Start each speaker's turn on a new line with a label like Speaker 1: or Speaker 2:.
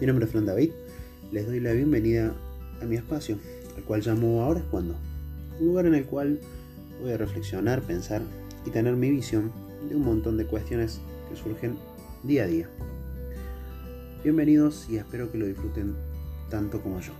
Speaker 1: Mi nombre es Fran David, les doy la bienvenida a mi espacio, al cual llamo Ahora es cuando, un lugar en el cual voy a reflexionar, pensar y tener mi visión de un montón de cuestiones que surgen día a día. Bienvenidos y espero que lo disfruten tanto como yo.